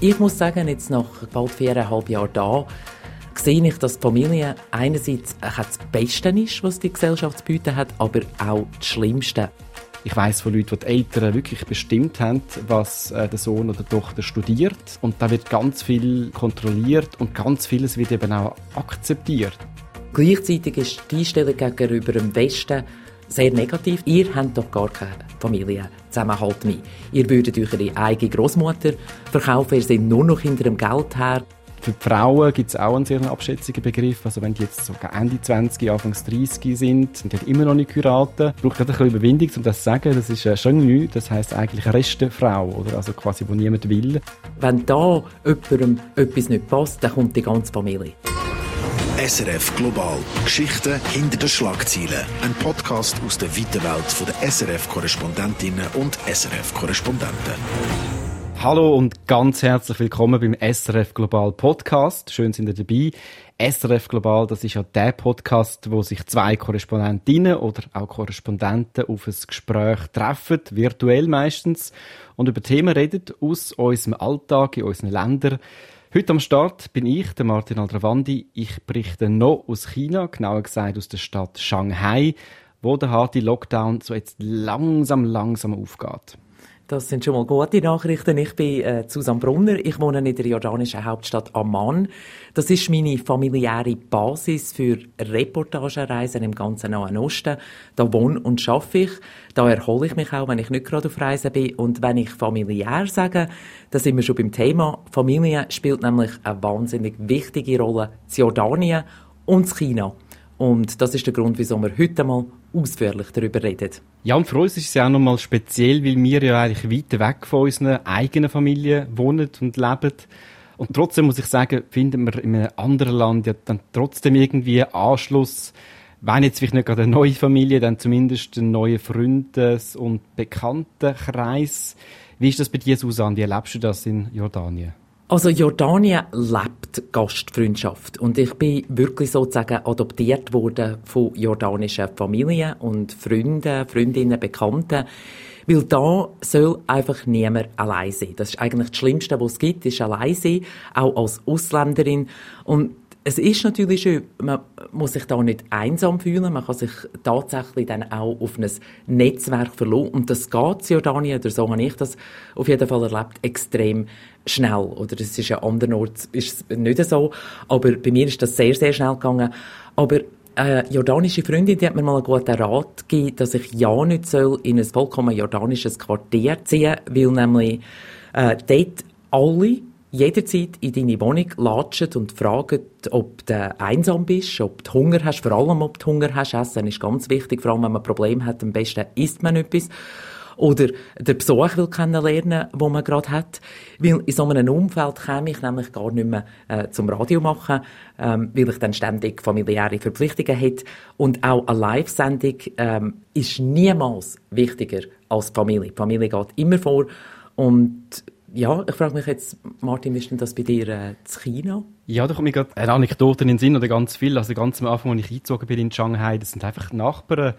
Ich muss sagen, jetzt nach bald viereinhalb Jahren da, sehe ich, dass die Familie einerseits das Beste ist, was die Gesellschaft zu bieten hat, aber auch das Schlimmste. Ich weiß von Leuten, die die Eltern wirklich bestimmt haben, was äh, der Sohn oder die Tochter studiert. Und da wird ganz viel kontrolliert und ganz vieles wird eben auch akzeptiert. Gleichzeitig ist die Einstellung gegenüber dem Westen sehr negativ. Ihr habt doch gar keine Familienzusammenhalt mehr. Ihr würdet eure eigene Großmutter verkaufen, ihr seid nur noch hinter dem Geld her. Für die Frauen gibt es auch einen sehr abschätzigen Begriff. Also wenn die jetzt sogar Ende 20, Anfang 30 sind und die immer noch nicht heiraten, braucht das ein bisschen Überwindung, um das zu sagen. Das ist äh, schon neu. Das heisst eigentlich Restefrau, oder? Also quasi, wo niemand will. Wenn da jemandem etwas nicht passt, dann kommt die ganze Familie. SRF Global. Geschichten hinter den Schlagzeilen. Ein Podcast aus der weiten Welt der SRF-Korrespondentinnen und SRF-Korrespondenten. Hallo und ganz herzlich willkommen beim SRF Global Podcast. Schön sind ihr dabei. SRF Global, das ist ja der Podcast, wo sich zwei Korrespondentinnen oder auch Korrespondenten auf ein Gespräch treffen, virtuell meistens, und über Themen reden aus unserem Alltag in unseren Ländern. Heute am Start bin ich, der Martin Aldravandi. Ich berichte noch aus China, genauer gesagt aus der Stadt Shanghai, wo der harte Lockdown so jetzt langsam, langsam aufgeht. Das sind schon mal gute Nachrichten. Ich bin äh, Susanne Brunner. Ich wohne in der jordanischen Hauptstadt Amman. Das ist meine familiäre Basis für Reportagereisen im ganzen Nahen Osten. Da wohne und schaffe ich. Da erhole ich mich auch, wenn ich nicht gerade auf Reisen bin. Und wenn ich familiär sage, da sind wir schon beim Thema. Familie spielt nämlich eine wahnsinnig wichtige Rolle in Jordanien und China. Und das ist der Grund, wieso wir heute mal ausführlich darüber reden. Ja, und für uns ist es ja auch nochmal speziell, weil wir ja eigentlich weit weg von unserer eigenen Familie wohnen und leben. Und trotzdem muss ich sagen, finden wir in einem anderen Land ja dann trotzdem irgendwie Anschluss, wenn jetzt vielleicht nicht gerade eine neue Familie, dann zumindest einen neuen Freundes- und Bekanntenkreis. Wie ist das bei dir, Susanne? Wie erlebst du das in Jordanien? Also Jordanien lebt Gastfreundschaft. Und ich bin wirklich sozusagen adoptiert worden von jordanischen Familien und Freunden, Freundinnen, Bekannten, weil da soll einfach niemand allein sein. Das ist eigentlich das Schlimmste, was es gibt, ist allein sein, auch als Ausländerin. Und es ist natürlich schön, man muss sich da nicht einsam fühlen, man kann sich tatsächlich dann auch auf ein Netzwerk verlassen. Und das geht in Jordanien, oder so habe ich das auf jeden Fall erlebt, extrem schnell, oder es ist an anderen Orten ist nicht so, aber bei mir ist das sehr, sehr schnell gegangen, aber eine jordanische Freundin, die hat mir mal einen guten Rat gegeben, dass ich ja nicht soll in ein vollkommen jordanisches Quartier ziehen, weil nämlich äh, dort alle jederzeit in deine Wohnung latschen und fragen, ob du einsam bist, ob du Hunger hast, vor allem ob du Hunger hast. Essen ist ganz wichtig, vor allem wenn man ein Problem hat, am besten isst man etwas. Oder den Besuch will kennenlernen, wo man gerade hat. Weil in so einem Umfeld käme ich nämlich gar nicht mehr äh, zum Radio machen, ähm, weil ich dann ständig familiäre Verpflichtungen hätte. Und auch eine Live-Sendung ähm, ist niemals wichtiger als die Familie. Die Familie geht immer vor und ja, ich frage mich jetzt, Martin, wie ist denn das bei dir äh, zu China? Ja, da kommt mir gerade eine Anekdote in den Sinn, oder ganz viel. Also ganz am Anfang, als ich eingezogen bin in Shanghai, das sind einfach Nachbarn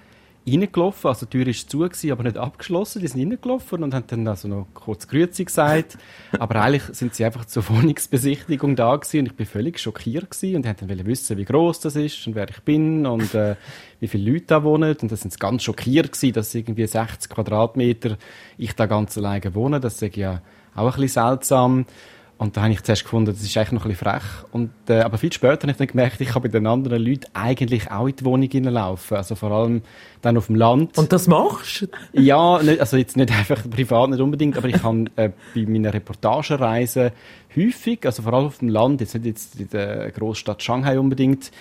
reingelaufen. Also die Tür war zu, gewesen, aber nicht abgeschlossen. Die sind reingelaufen und haben dann also noch kurz Grüezi gesagt. aber eigentlich sind sie einfach zur Wohnungsbesichtigung da gewesen und ich bin völlig schockiert gewesen und die haben dann wissen, wie groß das ist und wer ich bin und äh, wie viele Leute da wohnen. Und da sind sie ganz schockiert gewesen, dass irgendwie 60 Quadratmeter ich da ganz alleine wohne. Das ist ja auch ein bisschen seltsam. Und da habe ich zuerst gefunden, das ist eigentlich noch ein bisschen frech. Und, äh, aber viel später habe ich dann gemerkt, ich kann bei den anderen Leuten eigentlich auch in die Wohnung hineinlaufen. Also vor allem dann auf dem Land. Und das machst du? Ja, nicht, also jetzt nicht einfach privat, nicht unbedingt, aber ich kann äh, bei meinen Reportagereisen häufig, also vor allem auf dem Land, jetzt nicht jetzt in der Großstadt Shanghai unbedingt,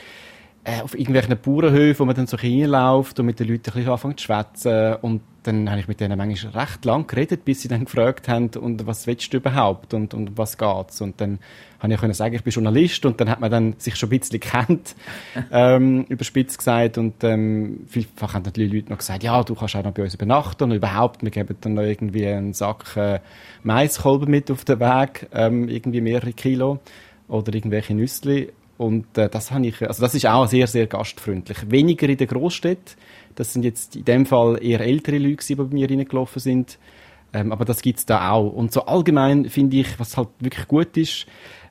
äh, auf irgendwelchen Bauernhöfen, wo man dann so hinläuft und mit den Leuten ein bisschen anfängt zu schwätzen. Und dann habe ich mit denen manchmal recht lang geredet, bis sie dann gefragt haben, und was willst du überhaupt und, und was geht's? Und dann habe ich können sagen, ich bin Journalist und dann hat man dann sich schon ein bisschen kennt, ähm, überspitzt gesagt und ähm, vielfach haben dann die Leute noch gesagt, ja, du kannst auch noch bei uns übernachten und überhaupt, wir geben dann noch irgendwie einen Sack äh, Maiskolben mit auf den Weg, ähm, irgendwie mehrere Kilo oder irgendwelche Nüssli und äh, das habe ich, also das ist auch sehr, sehr gastfreundlich. Weniger in den Großstädten. Das sind jetzt in dem Fall eher ältere Leute, die bei mir reingelaufen sind. Ähm, aber das gibt's da auch. Und so allgemein finde ich, was halt wirklich gut ist,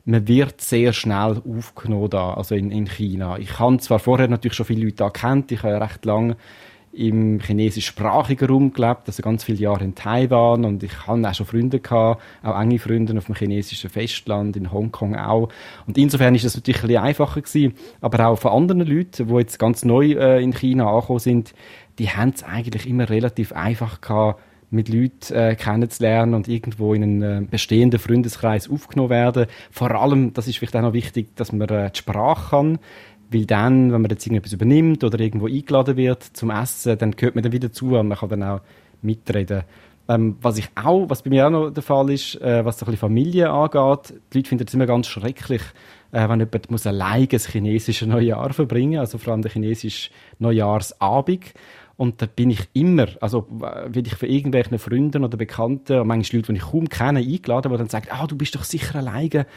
man wird sehr schnell aufgenommen da, also in, in China. Ich habe zwar vorher natürlich schon viele Leute da kennt, ich habe ja recht lange im chinesischsprachigen Raum gelebt, also ganz viele Jahre in Taiwan und ich hatte auch schon Freunde gehabt, auch enge Freunde auf dem chinesischen Festland, in Hongkong auch. Und insofern ist das natürlich ein bisschen einfacher gewesen, aber auch von anderen Leuten, die jetzt ganz neu äh, in China angekommen sind, die haben es eigentlich immer relativ einfach gehabt, mit Leuten äh, kennenzulernen und irgendwo in einen äh, bestehenden Freundeskreis aufgenommen werden. Vor allem, das ist vielleicht auch noch wichtig, dass man äh, die Sprache kann. Weil dann, wenn man jetzt irgendetwas übernimmt oder irgendwo eingeladen wird zum Essen, dann gehört man dann wieder zu und man kann dann auch mitreden. Ähm, was ich auch, was bei mir auch noch der Fall ist, äh, was so ein bisschen Familie angeht, die Leute finden es immer ganz schrecklich, äh, wenn jemand muss alleine das chinesische Neujahr verbringen, also vor allem der chinesische Neujahrsabend. Und da bin ich immer, also werde ich für irgendwelche Freunden oder Bekannten, manchmal Leute, die ich kaum kenne, eingeladen, die dann sagen, ah, du bist doch sicher alleine,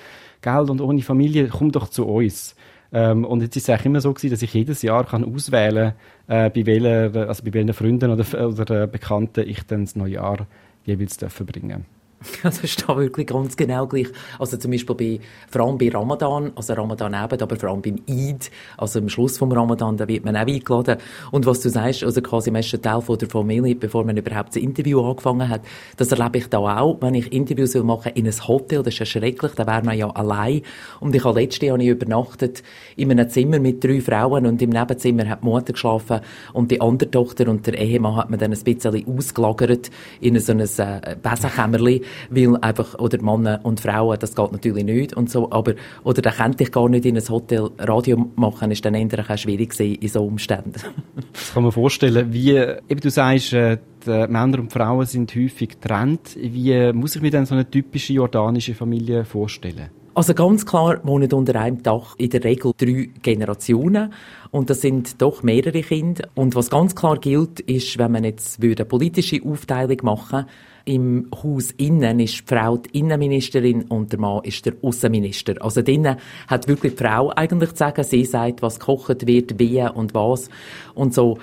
gell, und ohne Familie, komm doch zu uns. Ähm, und jetzt ist es eigentlich immer so gewesen, dass ich jedes Jahr kann auswählen äh, bei welchen, also welchen Freunden oder, oder Bekannten ich dann das neue Jahr jeweils verbringen darf. Das ist da wirklich ganz genau gleich. Also zum Beispiel bei, vor allem bei Ramadan, also Ramadan eben, aber vor allem beim Eid, also am Schluss vom Ramadan, da wird man auch eingeladen. Und was du sagst, also quasi im ersten Teil von der Familie, bevor man überhaupt das Interview angefangen hat, das erlebe ich da auch, wenn ich Interviews will machen in einem Hotel, das ist ja schrecklich, da wäre man ja allein. Und ich habe letztes Jahr übernachtet in einem Zimmer mit drei Frauen und im Nebenzimmer hat die Mutter geschlafen und die andere Tochter und der Ehemann hat man dann ein bisschen ausgelagert in so ein äh, Besenkämmerchen weil einfach, oder Männer und Frauen, das geht natürlich nicht und so, aber, oder da könnte ich gar nicht in ein Hotel Radio machen, ist dann eher auch schwierig gewesen in so Umständen. das kann man vorstellen, wie, eben du sagst, äh, die Männer und Frauen sind häufig getrennt. Wie muss ich mir denn so eine typische jordanische Familie vorstellen? Also ganz klar wohnen unter einem Dach in der Regel drei Generationen und das sind doch mehrere Kinder. Und was ganz klar gilt, ist, wenn man jetzt eine politische Aufteilung machen im Haus innen ist die Frau die Innenministerin und der Mann ist der Außenminister. Also drinnen hat wirklich die Frau eigentlich zu sagen, sie sagt, was gekocht wird, wie und was und so.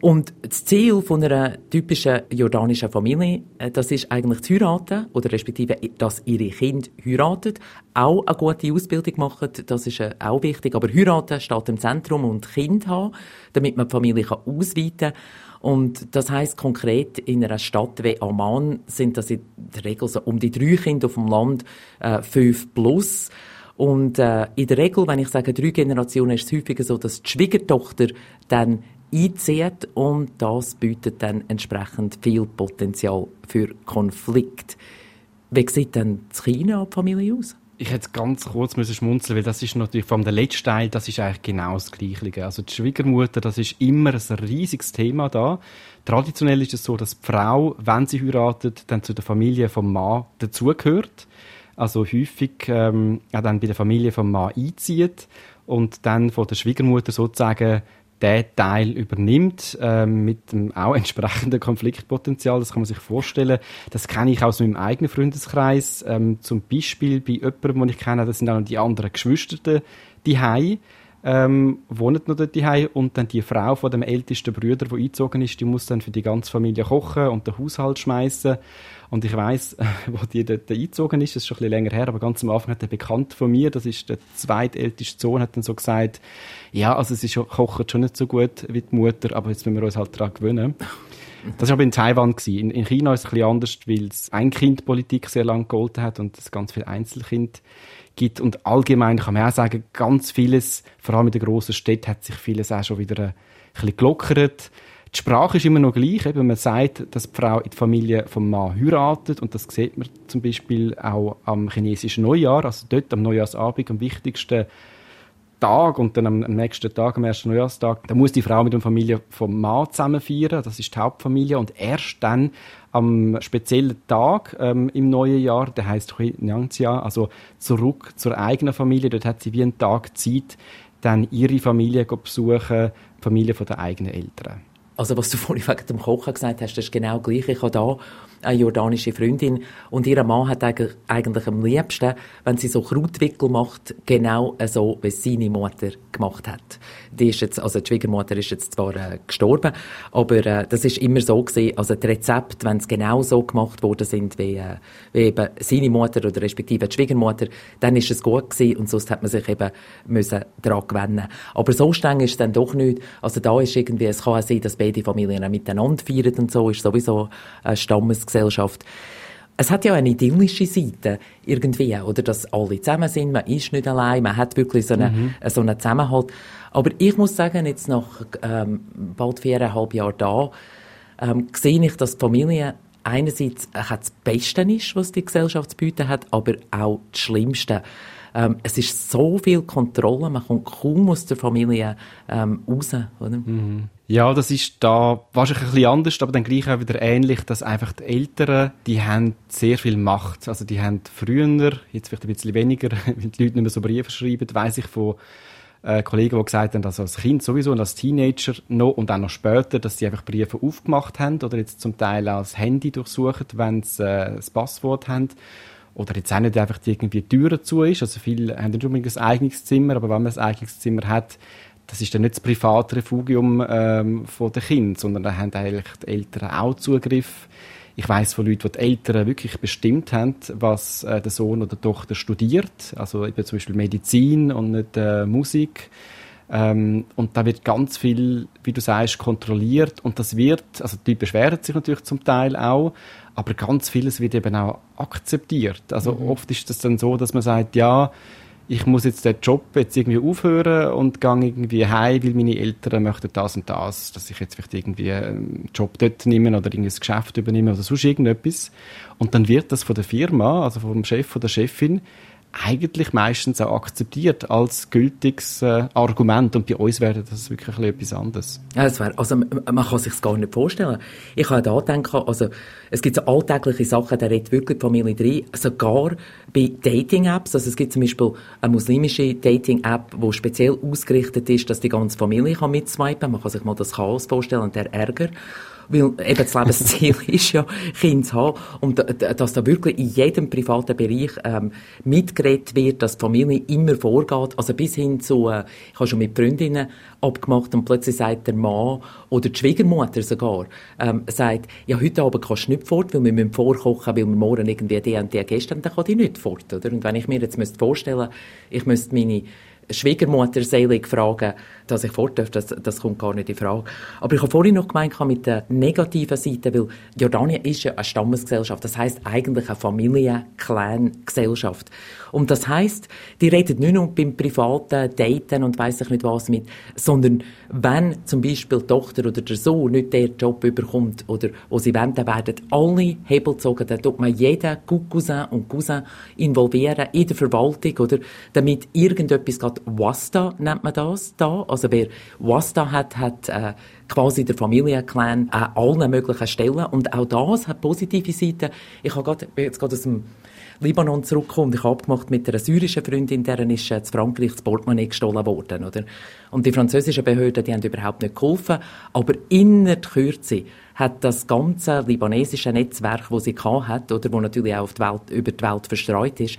Und das Ziel von einer typischen jordanischen Familie, äh, das ist eigentlich zu heiraten, oder respektive, dass ihre Kinder heiraten, auch eine gute Ausbildung machen, das ist äh, auch wichtig, aber heiraten steht im Zentrum und Kind haben, damit man die Familie ausweiten kann. Und das heißt konkret in einer Stadt wie Amman sind das in der Regel so um die drei Kinder auf dem Land, äh, fünf plus. Und äh, in der Regel, wenn ich sage drei Generationen, ist es häufiger so, dass die Schwiegertochter dann einzieht und das bietet dann entsprechend viel Potenzial für Konflikt. Wie sieht denn China die Familie aus? Ich hätte ganz kurz müssen schmunzeln, weil das ist natürlich vom der letzte Teil, das ist eigentlich genau das Gleiche. Also die Schwiegermutter, das ist immer ein riesiges Thema da. Traditionell ist es so, dass die Frau, wenn sie heiratet, dann zu der Familie vom Mann dazugehört. Also häufig ähm, auch dann bei der Familie vom Mann einzieht und dann von der Schwiegermutter sozusagen der Teil übernimmt, äh, mit dem auch entsprechenden Konfliktpotenzial. Das kann man sich vorstellen. Das kenne ich aus meinem eigenen Freundeskreis. Ähm, zum Beispiel bei jemandem, den ich kenne, das sind auch die anderen Geschwister, die Hai ähm, wohnen noch dort die und dann die Frau von dem ältesten Bruder, der eingezogen ist, die muss dann für die ganze Familie kochen und den Haushalt schmeißen. Und ich weiß, wo die dort eingezogen ist, das ist schon ein bisschen länger her, aber ganz am Anfang hat der Bekannt von mir, das ist der zweitälteste Sohn, hat dann so gesagt, ja, also sie kocht schon nicht so gut wie die Mutter, aber jetzt müssen wir uns halt daran gewöhnen. Das war aber in Taiwan. In, in China ist es ein bisschen anders, weil es Ein-Kind-Politik sehr lange gegolten hat und es ganz viele Einzelkinder gibt. Und allgemein kann man auch sagen, ganz vieles, vor allem in den grossen Städten, hat sich vieles auch schon wieder ein bisschen gelockert. Die Sprache ist immer noch gleich. Eben, man sagt, dass die Frau in die Familie vom Mann heiratet. Und das sieht man zum Beispiel auch am chinesischen Neujahr. Also dort am Neujahrsabend, am wichtigsten Tag und dann am, nächsten Tag, am ersten Neujahrstag, da muss die Frau mit der Familie vom Mann zusammen feiern. Das ist die Hauptfamilie. Und erst dann am speziellen Tag ähm, im neuen Jahr, der heißt Nyanxia, also zurück zur eigenen Familie. Dort hat sie wie einen Tag Zeit, dann ihre Familie besuchen, die Familie der eigenen Eltern. also was du vorhin wegen dem Kochen gesagt hast, das ist genau gleich. Ich habe da eine jordanische Freundin und ihr Mann hat eigentlich am liebsten, wenn sie so Krautwickel macht, genau so, wie seine Mutter gemacht hat. Die ist jetzt, also die Schwiegermutter ist jetzt zwar äh, gestorben, aber äh, das ist immer so gewesen, also die Rezepte, wenn es genau so gemacht worden sind, wie, äh, wie eben seine Mutter oder respektive die Schwiegermutter, dann ist es gut gewesen und sonst hat man sich eben müssen daran gewöhnen. Aber so streng ist es dann doch nicht. Also da ist irgendwie, es kann auch sein, dass beide Familien miteinander feiern und so, ist sowieso eine Stammesgesellschaft. Es hat ja eine idyllische Seite irgendwie, oder? Dass alle zusammen sind, man ist nicht allein, man hat wirklich so einen, mhm. so einen Zusammenhalt. Aber ich muss sagen, jetzt nach ähm, bald viereinhalb Jahren da, ähm, sehe ich, dass die Familie einerseits äh, das Beste ist, was die Gesellschaft zu bieten hat, aber auch das Schlimmste. Ähm, es ist so viel Kontrolle, man kommt kaum aus der Familie ähm, raus. Oder? Mhm. Ja, das ist da wahrscheinlich ein bisschen anders, aber dann gleich auch wieder ähnlich, dass einfach die Eltern, die haben sehr viel Macht. Also die haben früher, jetzt vielleicht ein bisschen weniger, wenn die Leute nicht mehr so Briefe schreiben, weiss ich von äh, Kollegen, die gesagt haben, dass als Kind sowieso und als Teenager noch und auch noch später, dass sie einfach Briefe aufgemacht haben oder jetzt zum Teil als Handy durchsuchen, wenn sie äh, das Passwort haben oder jetzt auch nicht einfach die irgendwie Türen zu ist. Also viele haben nicht unbedingt ein eigenes Zimmer, aber wenn man ein eigenes Zimmer hat, das ist dann nicht das private Refugium ähm, von den Kindern, sondern da haben eigentlich die Eltern auch Zugriff. Ich weiß von Leuten, die die Eltern wirklich bestimmt haben, was äh, der Sohn oder die Tochter studiert. Also eben zum Beispiel Medizin und nicht äh, Musik. Ähm, und da wird ganz viel, wie du sagst, kontrolliert. Und das wird, also die beschweren sich natürlich zum Teil auch, aber ganz vieles wird eben auch akzeptiert. Also mhm. oft ist das dann so, dass man sagt, ja, ich muss jetzt den Job jetzt irgendwie aufhören und gehe irgendwie heim, weil meine Eltern möchten das und das, dass ich jetzt vielleicht irgendwie einen Job dort nehme oder irgendein Geschäft übernehme oder sonst irgendetwas. Und dann wird das von der Firma, also vom Chef oder Chefin, eigentlich meistens auch akzeptiert als gültiges äh, Argument. Und bei uns wäre das wirklich etwas anderes. Ja, das wäre, also man kann sich gar nicht vorstellen. Ich habe da denken, also es gibt so alltägliche Sachen, da redet wirklich die Familie drin, sogar bei Dating-Apps, also es gibt zum Beispiel eine muslimische Dating-App, die speziell ausgerichtet ist, dass die ganze Familie kann mitswipen, man kann sich mal das Chaos vorstellen und der Ärger weil eben das Lebensziel ist ja, Kinder zu haben. Und dass da wirklich in jedem privaten Bereich ähm, mitgeredet wird, dass die Familie immer vorgeht. Also bis hin zu, äh, ich habe schon mit Freundinnen abgemacht und plötzlich sagt der Mann oder die Schwiegermutter sogar, ähm, sagt, ja, heute Abend kannst du nicht fort, weil wir müssen vorkochen, weil wir morgen irgendwie die und die Gäste haben, dann kann ich nicht fort, oder? Und wenn ich mir jetzt müsste vorstellen, ich müsste meine Schwiegermutter selig fragen, dass ich fort darf, das, das kommt gar nicht in Frage. Aber ich habe vorhin noch gemeint mit der negativen Seite, weil Jordanien ist ja eine Stammesgesellschaft, das heißt eigentlich eine Familien-Clan-Gesellschaft. Und das heißt, die reden nicht nur beim privaten Daten und weiss ich nicht was mit, sondern wenn zum Beispiel die Tochter oder der Sohn nicht den Job überkommt oder wo sie wollen, dann werden alle Hebel gezogen, dann tut man jeden Cousin und Cousin involvieren in der Verwaltung, oder, damit irgendetwas geht, Wasta nennt man das da, also wer Wasta hat, hat äh, quasi der Familienclan an allen möglichen Stellen und auch das hat positive Seiten. Ich habe gerade, jetzt gerade aus dem Libanon zurückgekommen. Ich habe abgemacht mit einer syrischen Freundin, deren ist äh, zu Frankreich das Portemonnaie gestohlen worden, oder? Und die französischen Behörden, die haben überhaupt nicht geholfen. Aber in der Kürze hat das ganze libanesische Netzwerk, das sie hat, oder, wo natürlich auch die Welt, über die Welt verstreut ist,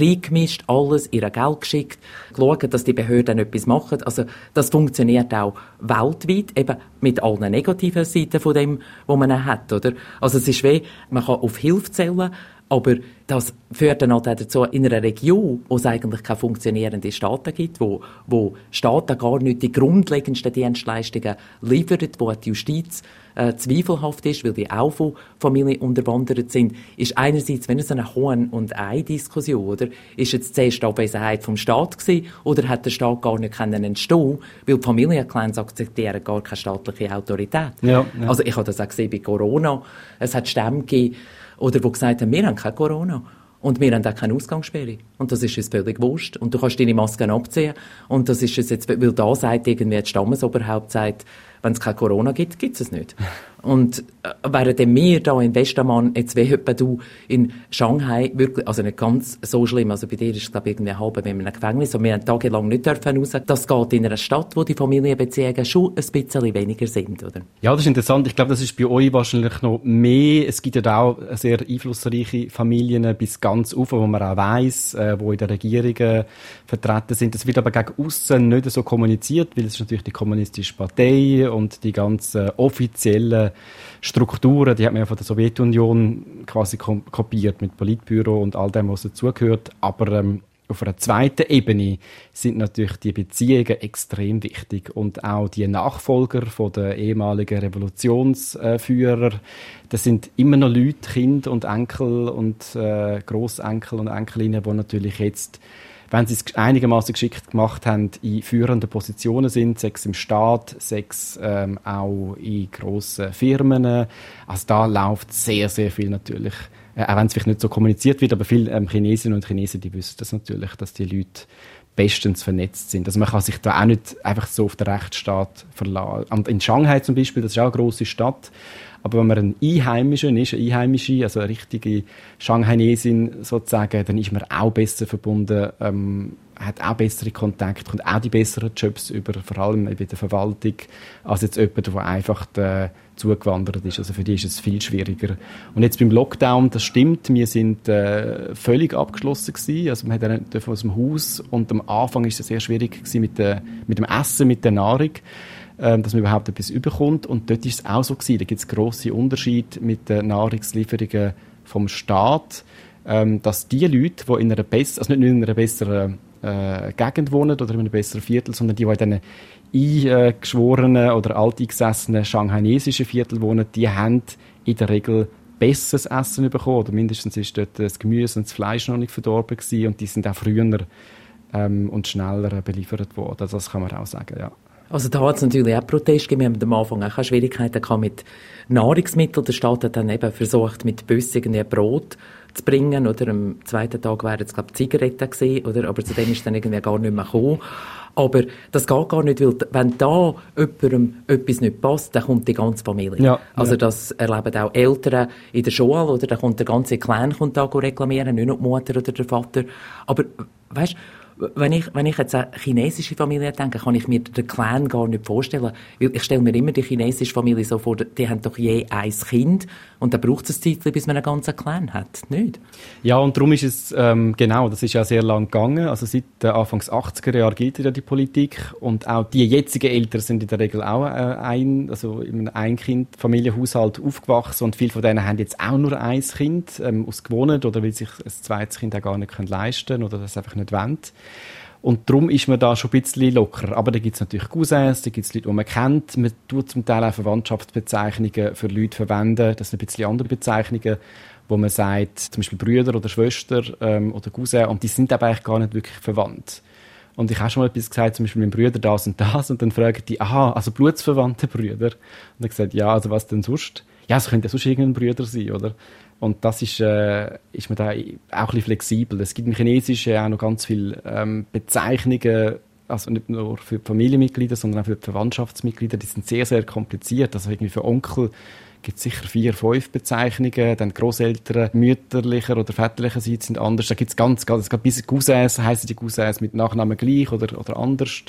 reingemischt, alles, ihr Geld geschickt, geschaut, dass die Behörden etwas machen. Also, das funktioniert auch weltweit, eben mit allen negativen Seiten von dem, was man hat, oder? Also, es ist weh, man kann auf Hilfe zählen, aber das führt dann halt auch dazu, in einer Region, wo es eigentlich keine funktionierenden Staaten gibt, wo, wo Staaten gar nicht die grundlegendsten Dienstleistungen liefern, wo die Justiz äh, zweifelhaft ist, weil die auch von Familien unterwandert sind, ist einerseits, wenn es eine Hohen- und Ei-Diskussion, oder? Ist jetzt zuerst Abwesenheit vom Staat gewesen, oder hat der Staat gar nicht können entstehen weil die Familienclans akzeptieren gar keine staatliche Autorität. Ja, ja. Also ich habe das auch gesehen bei Corona. Es hat Stämme gegeben, oder die gesagt haben, wir haben kein Corona. Und wir haben auch keine Ausgangssperre. Und das ist uns völlig wurscht. Und du kannst deine Masken abziehen. Und das ist es jetzt, weil da sagt irgendwie das Stammesoberhaupt sagt, wenn es kein Corona gibt, gibt es es nicht. Und äh, während wir da in Westermann, jetzt wie du in Shanghai, wirklich, also nicht ganz so schlimm, also bei dir ist es glaube ich irgendwie halb in einem Gefängnis, und wir haben tagelang nicht dürfen raus. Das geht in einer Stadt, wo die Familienbeziehungen schon ein bisschen weniger sind, oder? Ja, das ist interessant. Ich glaube, das ist bei euch wahrscheinlich noch mehr. Es gibt ja auch sehr einflussreiche Familien bis ganz auf, wo man auch weiss, äh, wo in der Regierung vertreten sind. Das wird aber gegen außen nicht so kommuniziert, weil es natürlich die kommunistische Partei und die ganzen offiziellen Strukturen, die hat man ja von der Sowjetunion quasi kopiert mit Politbüro und all dem, was dazugehört. Aber ähm, auf einer zweiten Ebene sind natürlich die Beziehungen extrem wichtig und auch die Nachfolger von der ehemaligen Revolutionsführer, das sind immer noch Leute, Kinder und Enkel und äh, Großenkel und Enkelinnen, die natürlich jetzt wenn sie es einigermaßen geschickt gemacht haben, in führenden Positionen sind, sechs im Staat, sechs ähm, auch in grossen Firmen. Also da läuft sehr, sehr viel natürlich. Äh, auch wenn es vielleicht nicht so kommuniziert wird, aber viele ähm, Chinesinnen und Chinesen, die wissen das natürlich, dass die Leute bestens vernetzt sind. Also man kann sich da auch nicht einfach so auf den Rechtsstaat verlassen. In Shanghai zum Beispiel, das ist auch eine grosse Stadt, aber wenn man ein Einheimischer ist, eine Einheimische, also eine richtige Shanghainesin sozusagen, dann ist man auch besser verbunden, ähm, hat auch bessere Kontakte, und auch die besseren Jobs über, vor allem bei der Verwaltung, als jetzt jemand, der einfach äh, zugewandert ist. Also für die ist es viel schwieriger. Und jetzt beim Lockdown, das stimmt, wir sind äh, völlig abgeschlossen gewesen. Also man hat aus dem Haus und am Anfang ist es sehr schwierig gewesen mit, der, mit dem Essen, mit der Nahrung ähm, dass man überhaupt etwas überkommt. Und dort ist es auch so gewesen. Da gibt es grosse Unterschiede mit den Nahrungslieferungen vom Staat, ähm, dass die Leute, die in einer besseren, also nicht nur in einer besseren äh, Gegend wohnen oder in einem besseren Viertel, sondern die, die in diesen eingeschworenen oder alteingesessenen shanghainesischen Viertel wohnen, die haben in der Regel besseres Essen bekommen. Oder mindestens ist dort das Gemüse und das Fleisch noch nicht verdorben gewesen und die sind auch früher ähm, und schneller beliefert worden. Also das kann man auch sagen, ja. Also da hat es natürlich auch Protest gegeben. Wir haben am Anfang auch Schwierigkeiten gehabt mit Nahrungsmitteln. Der Staat hat dann eben versucht, mit Bussen irgendwie Brot zu bringen. Oder am zweiten Tag wären es, glaube ich, Zigaretten gewesen. Oder? Aber zu dem ist dann irgendwie gar nicht mehr gekommen. Aber das geht gar nicht, weil wenn da jemandem etwas nicht passt, dann kommt die ganze Familie. Ja, also ja. das erleben auch Eltern in der Schule, oder dann kommt der ganze Clan kommt da reklamieren, nicht nur die Mutter oder der Vater. Aber, weißt, wenn ich, wenn ich jetzt an chinesische Familie denke, kann ich mir den Clan gar nicht vorstellen. Weil ich stelle mir immer die chinesische Familie so vor, die haben doch je ein Kind und dann braucht es ein Zeit, bis man einen ganzen Clan hat, nicht? Ja, und darum ist es, ähm, genau, das ist ja sehr lang gegangen. Also seit äh, Anfangs 80er Jahren gilt ja die Politik und auch die jetzigen Eltern sind in der Regel auch äh, ein, also in einem Ein-Kind-Familienhaushalt aufgewachsen und viele von denen haben jetzt auch nur ein Kind ähm, aus gewohnt oder weil sich ein zweites Kind auch gar nicht leisten können oder das einfach nicht wollen. Und darum ist man da schon ein bisschen locker. Aber da gibt es natürlich Cousins, da gibt es Leute, die man kennt. Man tut zum Teil auch Verwandtschaftsbezeichnungen für Leute verwenden. Das sind ein bisschen andere Bezeichnungen, wo man sagt, zum Beispiel Brüder oder Schwester ähm, oder Cousin. Und die sind aber eigentlich gar nicht wirklich verwandt. Und ich habe schon mal etwas gesagt, zum Beispiel mit Brüder das und das. Und dann fragen die, aha, also blutsverwandte Brüder. Und dann gesagt, ja, also was denn sonst? Ja, es könnte ja sonst irgendein Brüder sein, oder? Und das ist, äh, ist man da auch ein flexibel. Es gibt im Chinesischen auch noch ganz viele ähm, Bezeichnungen, also nicht nur für Familienmitglieder, sondern auch für Verwandtschaftsmitglieder, die sind sehr, sehr kompliziert. Also irgendwie für Onkel gibt es sicher vier, fünf Bezeichnungen. Dann Großeltern mütterlicher oder väterlicherseits sind anders. Da gibt es ganz, ganz, es gibt bis Cousins, heißen die Cousins mit Nachnamen gleich oder, oder anders.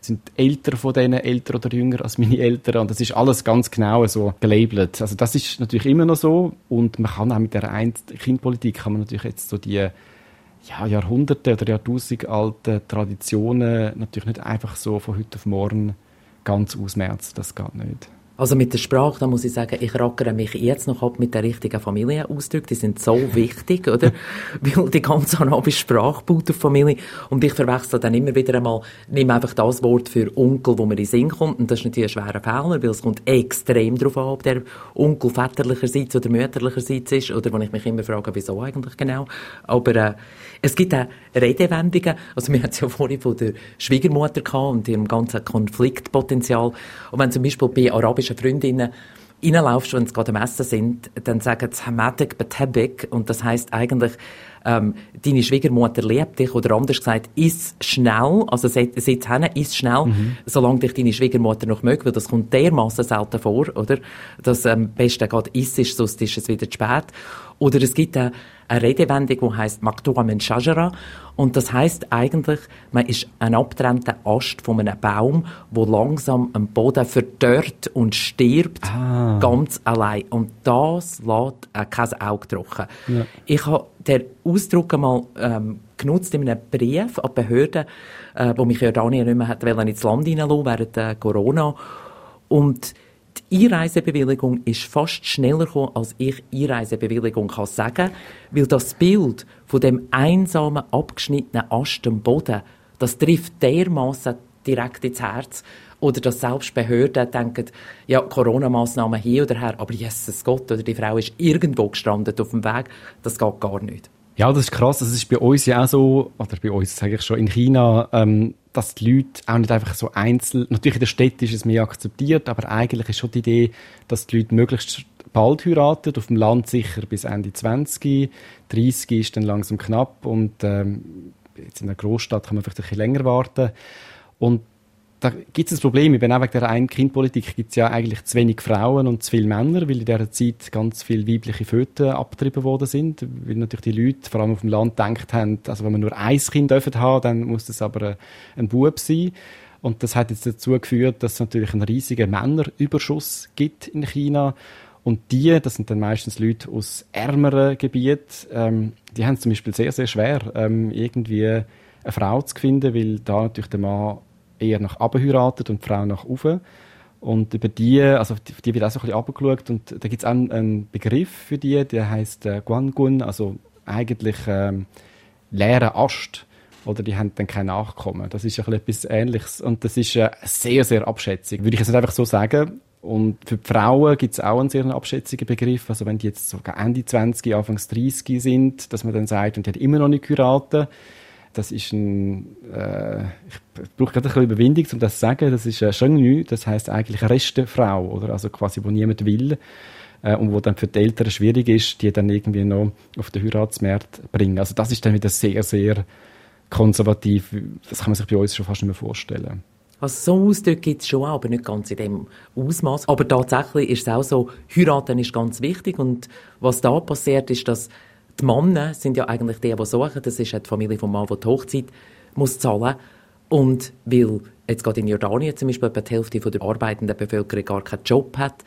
Sind älter von denen, älter oder jünger als meine Eltern. Und das ist alles ganz genau so gelabelt. Also das ist natürlich immer noch so. Und man kann auch mit der Kindpolitik kann man natürlich jetzt so die ja, Jahrhunderte oder Jahrtausende alte Traditionen natürlich nicht einfach so von heute auf morgen ganz ausmerzen. Das geht nicht. Also mit der Sprache, da muss ich sagen, ich rackere mich jetzt noch ab mit den richtigen Familienausdrücken. Die sind so wichtig, oder? Weil die ganze arabische Sprache baut auf Familie. Und ich verwechsel dann immer wieder einmal, nehme einfach das Wort für Onkel, wo mir in den Sinn kommt. Und das ist natürlich ein schwerer Fehler, weil es kommt extrem darauf an, ob der Onkel väterlicherseits oder mütterlicherseits ist. Oder wenn ich mich immer frage, wieso eigentlich genau. Aber äh, es gibt auch Redewendungen. Also wir hatten es ja vorhin von der Schwiegermutter gehabt und ihrem ganzen Konfliktpotenzial. Und wenn zum Beispiel bei arabischen Freundinnen reinlaufst, wenn es gerade Messen sind, dann sagen sie Hamadik Betebik und das heißt eigentlich, ähm, deine Schwiegermutter liebt dich oder anders gesagt, ist schnell, also sitz hin, ist schnell, mhm. solange dich deine Schwiegermutter noch mögt, weil das kommt dermaßen selten vor, oder? Dass am besten gerade ist, sonst ist es wieder zu spät. Oder es gibt eine, eine Redewendung, die heißt Maktua men Shajara und das heißt eigentlich, man ist ein abgetrennter Ast von einem Baum, wo langsam am Boden verdörrt und stirbt, ah. ganz allein. Und das lässt äh, kein Auge trocken. Ja. Ich habe den Ausdruck einmal ähm, genutzt in einem Brief an Behörden, äh, wo mich Jordanien nicht mehr hat ins Land hineinlassen während äh, Corona. Und die Einreisebewilligung ist fast schneller gekommen, als ich Einreisebewilligung kann sagen, weil das Bild von dem einsamen, abgeschnittenen Ast am Boden, das trifft dermaßen direkt ins Herz. Oder dass selbst Behörden denken, ja, Corona-Massnahmen hier oder her, aber Jesus Gott, oder die Frau ist irgendwo gestrandet auf dem Weg, das geht gar nicht. Ja, das ist krass. Das ist bei uns ja auch so, oder bei uns sage ich schon, in China, ähm, dass die Leute auch nicht einfach so einzeln, natürlich in der Stadt ist es mehr akzeptiert, aber eigentlich ist schon die Idee, dass die Leute möglichst bald heiraten, auf dem Land sicher bis Ende 20, 30 ist dann langsam knapp und ähm, jetzt in einer Großstadt kann man vielleicht ein bisschen länger warten. Und da gibt es ein Problem. Eben auch wegen der Ein-Kind-Politik gibt es ja eigentlich zu wenig Frauen und zu viele Männer, weil in dieser Zeit ganz viele weibliche Föten abgetrieben worden sind. Weil natürlich die Leute, vor allem auf dem Land, gedacht haben, also wenn man nur ein Kind dürfen haben, dann muss das aber ein Bub sein. Und das hat jetzt dazu geführt, dass es natürlich einen riesigen Männerüberschuss gibt in China. Und die, das sind dann meistens Leute aus ärmeren Gebieten, ähm, die haben es zum Beispiel sehr, sehr schwer, ähm, irgendwie eine Frau zu finden, weil da natürlich der Mann eher nach oben heiratet und die Frau nach oben. Und über die, also die, die wird auch so ein bisschen abgeschaut und da gibt es auch einen Begriff für die, der heißt äh, Guangun, also eigentlich ähm, leere Ast. Oder die haben dann kein Nachkommen. Das ist ein etwas Ähnliches. Und das ist äh, sehr, sehr abschätzig. Würde ich jetzt nicht einfach so sagen. Und für die Frauen gibt es auch einen sehr abschätzigen Begriff. Also wenn die jetzt sogar Ende 20, Anfangs 30 sind, dass man dann sagt, und die hat immer noch nicht geheiratet, das ist ein, äh, ich brauche gerade ein Überwindung, um das zu sagen, das ist ein Chenü, das heißt eigentlich Restefrau, oder? Also quasi, wo niemand will äh, und wo dann für die Eltern schwierig ist, die dann irgendwie noch auf den Heiratsmarkt bringen. Also das ist dann wieder sehr, sehr konservativ. Das kann man sich bei uns schon fast nicht mehr vorstellen. Also so Ausdrücke gibt es schon auch, aber nicht ganz in dem Ausmaß. Aber tatsächlich ist es auch so, heiraten ist ganz wichtig und was da passiert ist, dass die Männer sind ja eigentlich die, die suchen. Das ist die Familie vom Mann, die die Hochzeit muss zahlen Und weil jetzt gerade in Jordanien zum Beispiel die Hälfte der arbeitenden Bevölkerung gar keinen Job hat,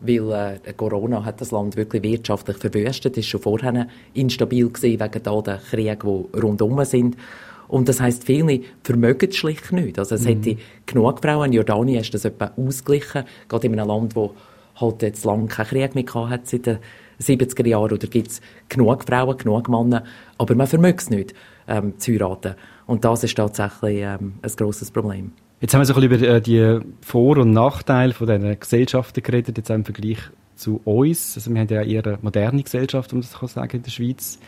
weil äh, Corona hat das Land wirklich wirtschaftlich verwüstet, ist schon vorher instabil gewesen wegen all den Kriegen, die rundherum sind. Und das heisst, viele vermögen es schlicht nicht. Also es mhm. hätte genug Frauen. In Jordanien ist das etwa ausgeglichen, gerade in einem Land, wo halt jetzt lange keinen Krieg mehr gehabt hat seit den 70er Jahren oder gibt es genug Frauen, genug Männer, aber man vermögt es nicht, ähm, zu heiraten. Und das ist tatsächlich ähm, ein grosses Problem. Jetzt haben wir so ein bisschen über äh, die Vor- und Nachteile von diesen Gesellschaften geredet, jetzt im Vergleich zu uns. Also wir haben ja eher eine moderne Gesellschaft, um das zu sagen, in der Schweiz.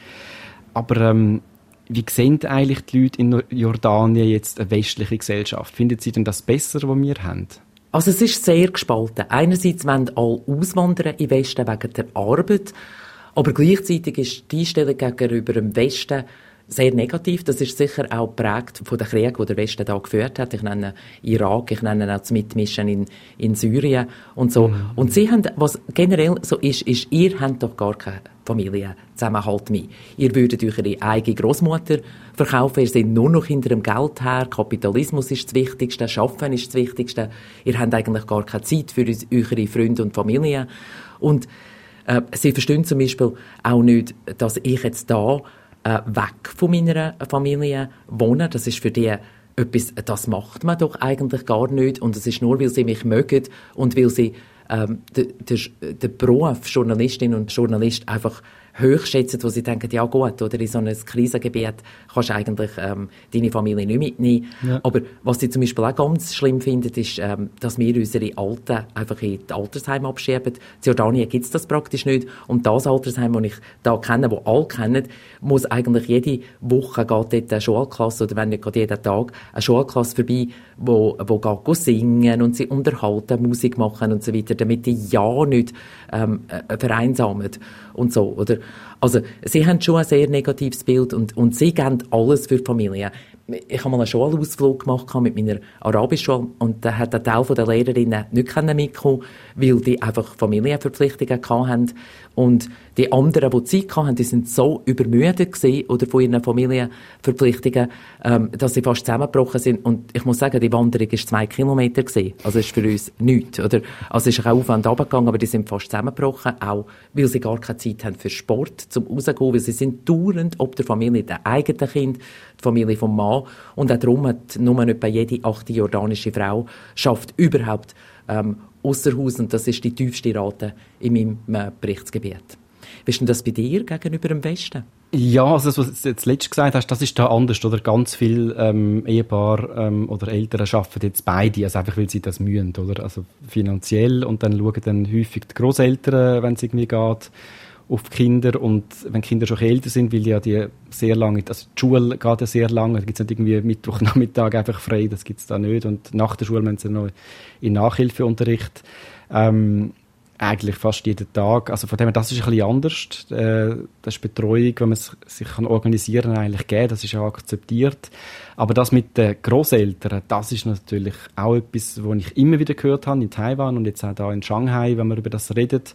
Aber ähm, wie sehen eigentlich die Leute in Jordanien jetzt eine westliche Gesellschaft? Finden sie denn das besser, was wir haben? Also es ist sehr gespalten. Einerseits wollen alle auswandern im Westen wegen der Arbeit, aber gleichzeitig ist die Einstellung gegenüber dem Westen sehr negativ. Das ist sicher auch geprägt von den Kriegen, die der Westen da geführt hat. Ich nenne Irak, ich nenne auch das Mitmischen in, in Syrien und so. Mhm. Und sie haben, was generell so ist, ist, ihr habt doch gar keine Familienzusammenhalt mehr. Ihr würdet euch ihre eigene Großmutter verkaufen, ihr seid nur noch hinter dem Geld her, Kapitalismus ist das Wichtigste, Schaffen ist das Wichtigste. Ihr habt eigentlich gar keine Zeit für eure Freunde und Familie. Und äh, sie verstehen zum Beispiel auch nicht, dass ich jetzt da äh, weg von meiner Familie wohnen. Das ist für die etwas, das macht man doch eigentlich gar nicht. Und es ist nur, weil sie mich mögen und weil sie ähm, den, den, den Beruf Journalistin und Journalist einfach hochschätzen, wo sie denken, ja gut, oder in so einem Krisengebiet kannst du eigentlich ähm, deine Familie nicht mitnehmen. Ja. Aber was sie zum Beispiel auch ganz schlimm finden, ist, ähm, dass wir unsere Alten einfach in die Altersheime abschieben. In Jordanien gibt es das praktisch nicht. Und das Altersheim, das ich da kenne, das alle kennen, muss eigentlich jede Woche geht dort eine Schulklasse, oder wenn nicht gerade jeden Tag, eine Schulklasse vorbei, wo, wo geht singen und sie unterhalten, Musik machen und so weiter, damit die ja nicht ähm, äh, vereinsamen und so, oder? Also, sie haben schon ein sehr negatives Bild und, und sie geben alles für die Familie ich habe mal einen Schulausflug gemacht mit meiner Arabischschule und da hat ein Teil der Lehrerinnen nicht mitkommen weil die einfach Familienverpflichtungen hatten. Und die anderen, die Zeit hatten, die sind so übermüdet gewesen oder von ihren Familienverpflichtungen, ähm, dass sie fast zusammengebrochen sind. Und ich muss sagen, die Wanderung war zwei Kilometer gewesen. Also ist für uns nichts, oder? Also ist ein Aufwand runtergegangen, aber die sind fast zusammengebrochen, auch weil sie gar keine Zeit haben für Sport, zum rauszugehen, weil sie sind dauernd ob der Familie, der eigenen Kind, die Familie vom Mann. Und auch darum hat nur etwa jede achte jordanische Frau schafft überhaupt ähm, Ausserhaus und das ist die tiefste Rate in meinem äh, Berichtsgebiet. Wie ist denn das bei dir gegenüber dem Westen? Ja, also das, was du jetzt letztes gesagt hast, das ist da anders, oder? Ganz viele ähm, Ehepaare ähm, oder Eltern arbeiten jetzt beide, also einfach, weil sie das mühen, oder? Also finanziell und dann schauen dann häufig die Großeltern, wenn es irgendwie geht, auf Kinder und wenn Kinder schon älter sind, weil ja die sehr lange, also die Schule geht ja sehr lange, da gibt es nicht irgendwie Mittwochnachmittag einfach frei, das gibt es da nicht und nach der Schule müssen sie noch in Nachhilfeunterricht. Ähm, eigentlich fast jeden Tag. Also von dem her, das ist ein bisschen anders. Äh, das ist Betreuung, wenn man sich kann organisieren kann, eigentlich geben. Das ist auch akzeptiert. Aber das mit den Großeltern, das ist natürlich auch etwas, was ich immer wieder gehört habe in Taiwan und jetzt auch da in Shanghai, wenn man über das redet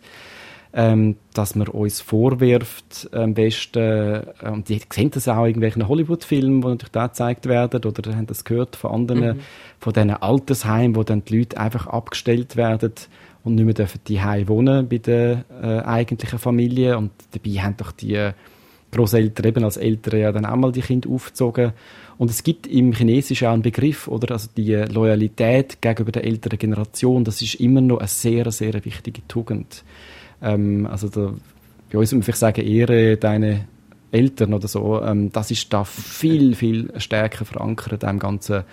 ähm, dass man uns vorwirft, am besten, äh, und die sehen das auch in irgendwelchen Hollywood-Filmen, die natürlich da gezeigt werden, oder haben das gehört von anderen, mhm. von diesen Altersheimen, wo dann die Leute einfach abgestellt werden und nicht mehr dürfen die wohnen bei der äh, eigentlichen Familie und dabei haben doch die Großeltern eben als Eltern ja dann auch mal die Kinder aufgezogen und es gibt im Chinesischen auch einen Begriff, oder? Also die Loyalität gegenüber der älteren Generation, das ist immer noch eine sehr, sehr wichtige Tugend. Ähm, also da, bei uns würde man vielleicht sagen, ehre deine Eltern oder so. Ähm, das ist da viel, viel stärker verankert, im ganzen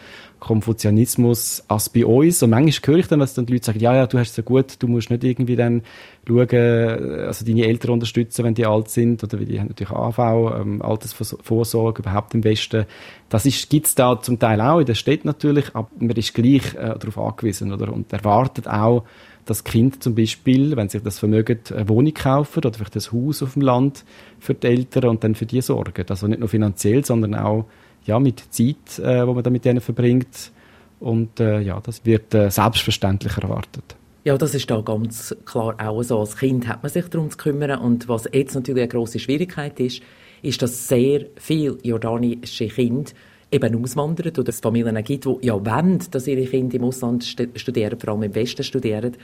Konfuzianismus, als bei uns. Und manchmal höre ich dann, dass dann die Leute sagen, ja, ja, du hast es ja gut, du musst nicht irgendwie dann schauen, also deine Eltern unterstützen, wenn die alt sind, oder die haben natürlich AV, ähm, Altersvorsorge, überhaupt im Westen. Das gibt es da zum Teil auch in der Stadt natürlich, aber man ist gleich äh, darauf angewiesen, oder? Und erwartet auch, das Kind zum Beispiel, wenn sie das vermögen, eine Wohnung kaufen oder vielleicht ein Haus auf dem Land für die Eltern und dann für die sorgen. Also nicht nur finanziell, sondern auch ja, mit Zeit, äh, wo man dann mit denen verbringt. Und äh, ja, das wird äh, selbstverständlich erwartet. Ja, das ist da ganz klar auch so. Als Kind hat man sich darum zu kümmern. Und was jetzt natürlich eine große Schwierigkeit ist, ist, dass sehr viele jordanische Kinder eben auswandern oder es Familien gibt, die ja wollen, dass ihre Kinder im Ausland studieren, vor allem im Westen studieren,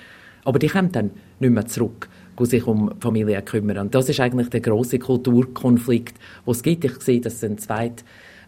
aber die kommen dann nicht mehr zurück sich um Familien kümmern. Und das ist eigentlich der große Kulturkonflikt, den es gibt. Ich sehe, das sind zwei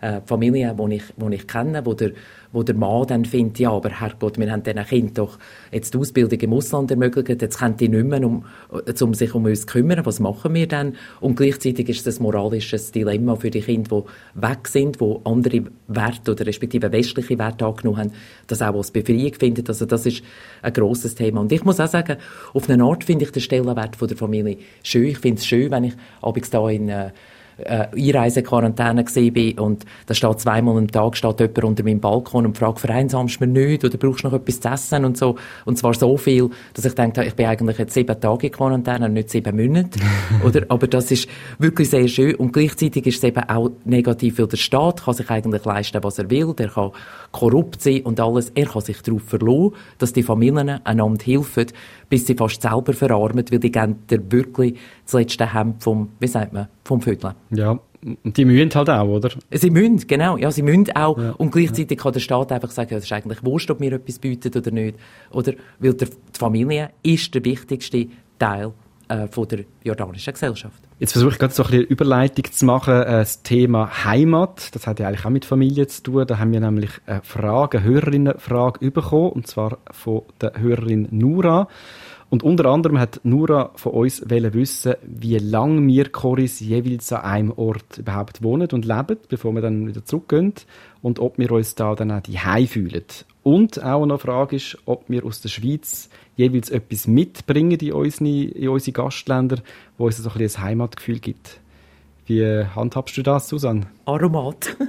äh, Familien, die ich, die ich kenne, wo der wo der Mann dann findet, ja, aber Herrgott, wir haben diesen Kind doch jetzt die Ausbildung im Ausland ermöglicht, jetzt können die nicht mehr, um, um sich um uns zu kümmern, was machen wir dann? Und gleichzeitig ist das moralisches Dilemma für die Kinder, die weg sind, die andere Werte oder respektive westliche Werte angenommen haben, das auch als Befreiung finden. Also das ist ein grosses Thema. Und ich muss auch sagen, auf eine Art finde ich den Stellenwert von der Familie schön. Ich finde es schön, wenn ich abends da in äh, äh, Einreisequarantäne bin und da steht zweimal am Tag steht jemand unter meinem Balkon und fragt, vereinsamst du mir nicht oder brauchst du noch etwas zu essen und so. Und zwar so viel, dass ich denke, ich bin eigentlich jetzt sieben Tage in Quarantäne und nicht sieben Monate. oder, aber das ist wirklich sehr schön. Und gleichzeitig ist es eben auch negativ, weil der Staat kann sich eigentlich leisten, was er will, der kann korrupt sein und alles, er kann sich darauf verlassen, dass die Familien einander helfen, bis sie fast selber verarmen, weil die geben dir wirklich das letzte Hemd vom, wie sagt man, vom Vögeln. Ja, und die müssen halt auch, oder? Sie müssen, genau. Ja, sie müssen auch. Ja. Und gleichzeitig kann der Staat einfach sagen, ja, das ist eigentlich wurscht, ob mir etwas bietet oder nicht. Oder, weil die Familie ist der wichtigste Teil äh, von der jordanischen Gesellschaft. Jetzt versuche ich gerade so ein bisschen Überleitung zu machen. Äh, das Thema Heimat, das hat ja eigentlich auch mit Familie zu tun. Da haben wir nämlich eine Frage, eine Hörerinnenfrage bekommen, und zwar von der Hörerin Nura. Und unter anderem hat Nura von uns wissen, wie lange wir Choris jeweils an einem Ort überhaupt wohnen und leben, bevor wir dann wieder zurückgehen und ob wir uns da dann auch die fühlen. Und auch noch eine Frage ist, ob wir aus der Schweiz jeweils etwas mitbringen in unsere, in unsere Gastländer, wo uns so ein, bisschen ein Heimatgefühl gibt. Wie handhabst du das, Susanne? Aromat.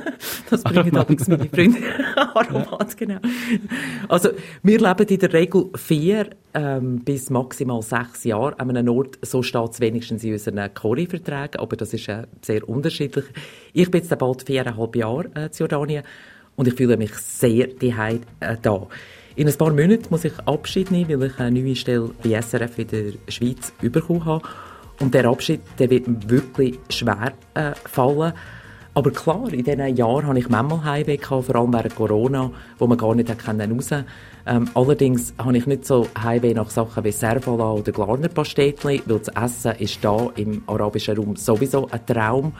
Das bringen allerdings meine Freunde. Aromat, genau. Also, wir leben in der Regel vier ähm, bis maximal sechs Jahre an einem Ort. So steht es wenigstens in unseren Cori-Verträgen, aber das ist äh, sehr unterschiedlich. Ich bin jetzt bald viereinhalb Jahre äh, in Jordanien und ich fühle mich sehr daheim äh, da. In ein paar Monaten muss ich Abschied nehmen, weil ich eine neue Stelle bei SRF in der Schweiz bekommen habe. Und der Abschied der wird mir wirklich schwer äh, fallen. Aber klar, in diesen Jahren hatte ich manchmal Heimweh, vor allem während Corona, wo man gar nicht raus konnte. Ähm, allerdings habe ich nicht so Heimweh nach Sachen wie Servola oder Glarner Pastetli, weil das Essen ist da im arabischen Raum sowieso ein Traum.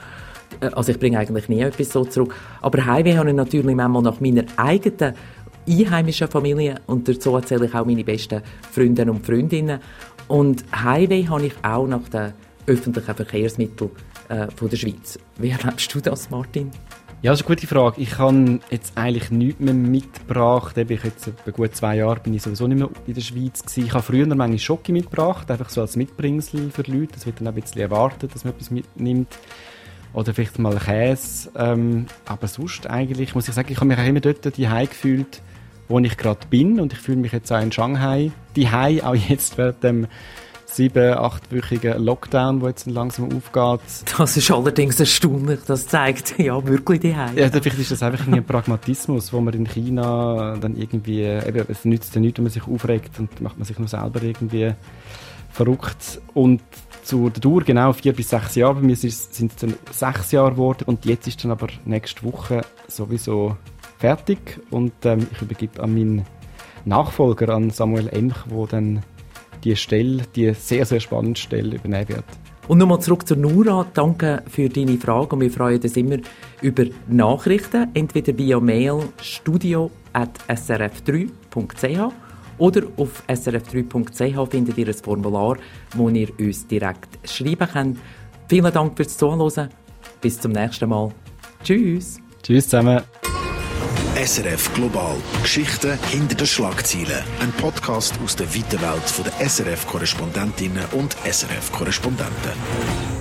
Äh, also ich bringe eigentlich nie etwas so zurück. Aber Heimweh habe ich natürlich manchmal nach meiner eigenen einheimischen Familie und dazu erzähle ich auch meine besten Freunde und Freundinnen. Und Highway habe ich auch nach den öffentlichen Verkehrsmitteln äh, von der Schweiz. Wie erlebst du das, Martin? Ja, das ist eine gute Frage. Ich habe jetzt eigentlich nichts mehr mitgebracht. Ich jetzt etwa gut zwei Jahre bin ich sowieso nicht mehr in der Schweiz. Ich habe früher manchmal Schocke mitgebracht, einfach so als Mitbringsel für Leute. Das wird dann ein bisschen erwartet, dass man etwas mitnimmt. Oder vielleicht mal Käse. Ähm, aber sonst eigentlich, muss ich sagen, ich habe mich auch immer dort die gefühlt, wo ich gerade bin. Und ich fühle mich jetzt auch in Shanghai die auch jetzt während dem sieben-, achtwöchigen Lockdown, der jetzt langsam aufgeht. Das ist allerdings erstaunlich. Das zeigt ja wirklich die Heim. Ja, vielleicht ist das einfach ein Pragmatismus, wo man in China dann irgendwie, eben, es nützt ja nichts, wenn man sich aufregt und macht man sich nur selber irgendwie verrückt. Und der Dauer, genau vier bis sechs Jahre, bei mir sind es dann sechs Jahre geworden und jetzt ist dann aber nächste Woche sowieso fertig und ähm, ich übergebe an meinen Nachfolger, an Samuel Emch, wo dann die Stelle, die sehr, sehr spannende Stelle übernehmen wird. Und nochmal zurück zu Nura. Danke für deine Frage und wir freuen uns immer über Nachrichten, entweder via Mail studio.srf3.ch oder auf srf3.ch findet ihr ein Formular, wo ihr uns direkt schreiben könnt. Vielen Dank fürs Zuhören. Bis zum nächsten Mal. Tschüss. Tschüss zusammen. SRF Global. Geschichten hinter den Schlagzeilen. Ein Podcast aus der weiten Welt der SRF-Korrespondentinnen und SRF-Korrespondenten.